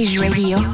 Prestige Radio.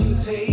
you take.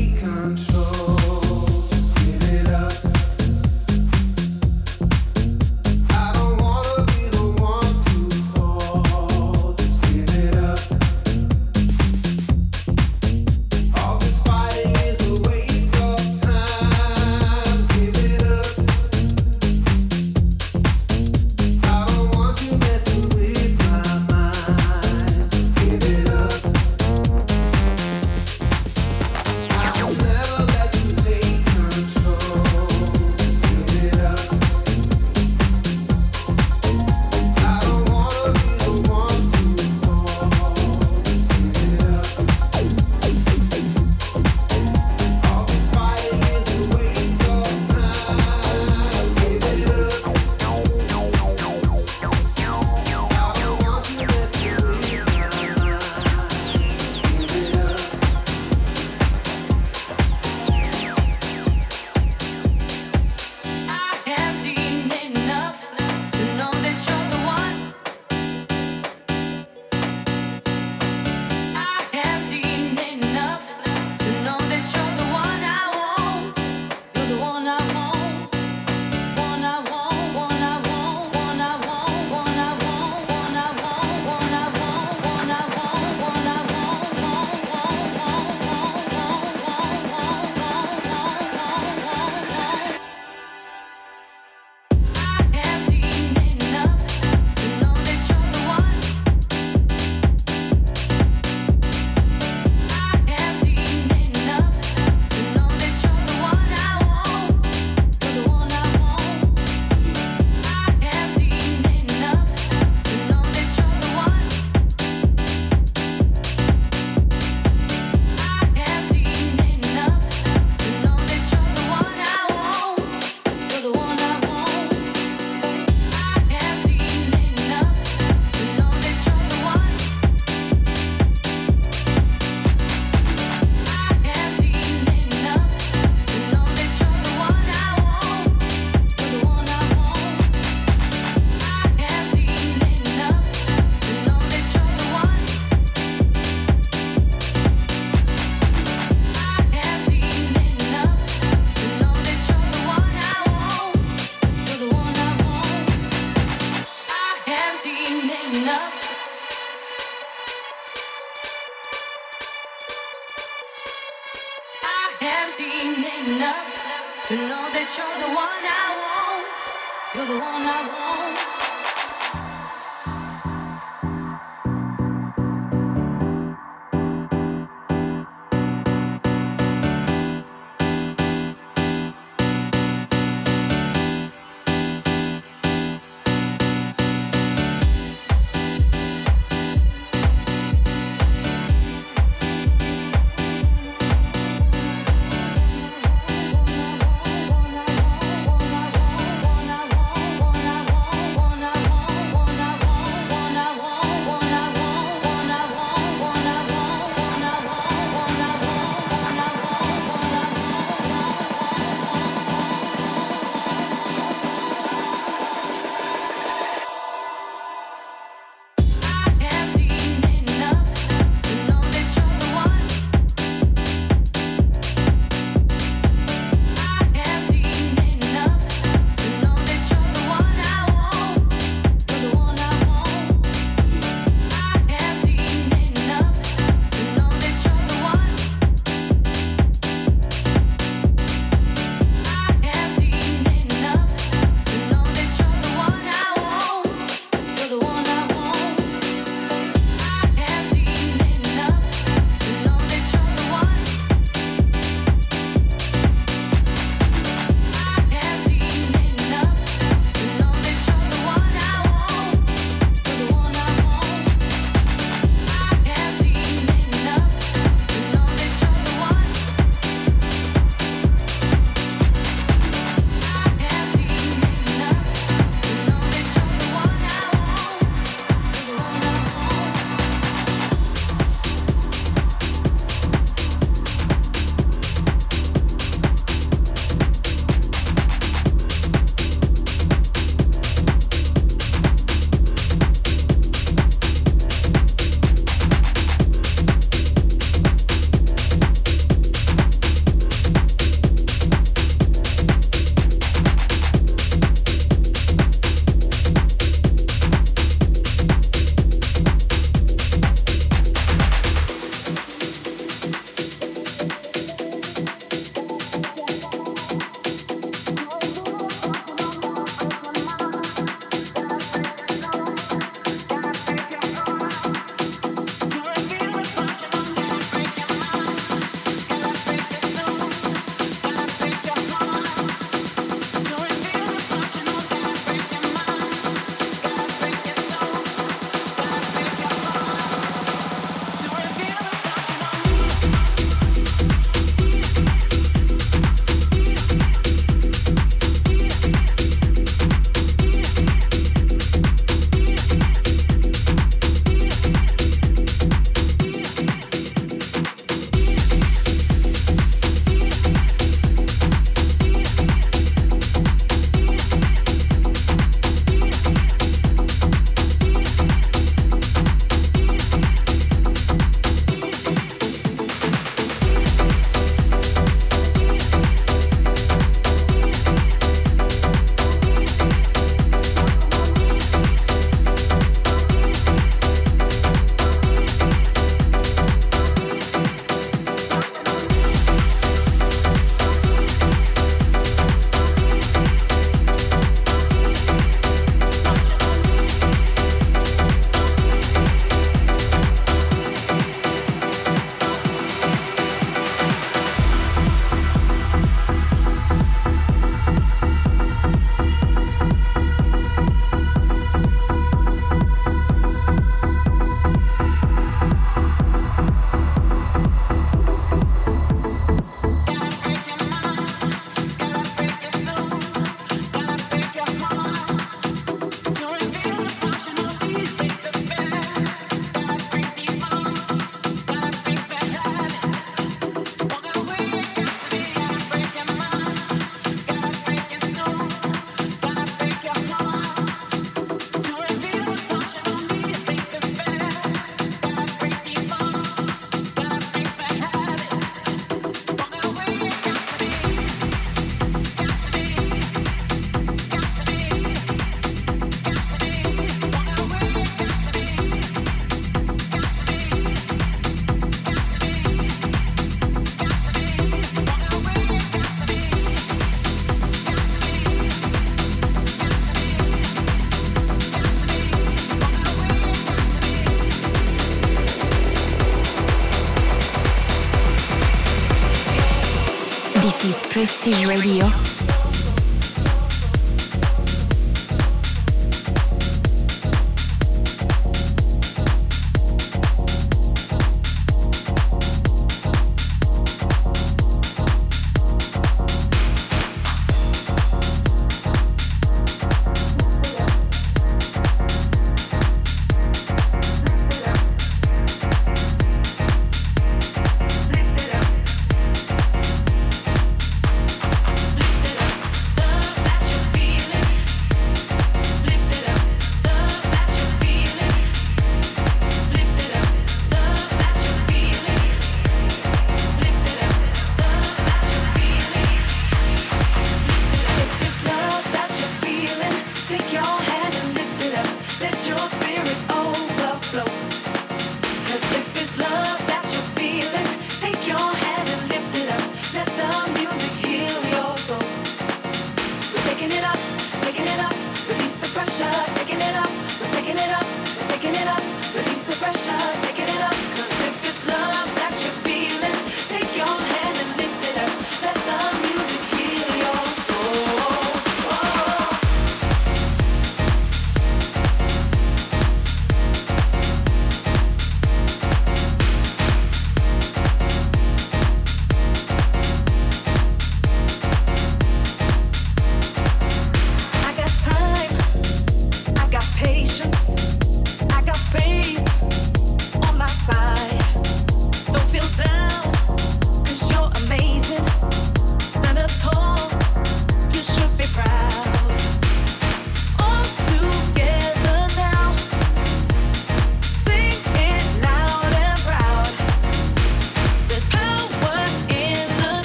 Prestige Radio.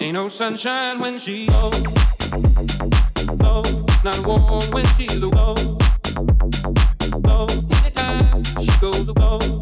Ain't no sunshine when she goes. I know, I know, I know, I know, I know, I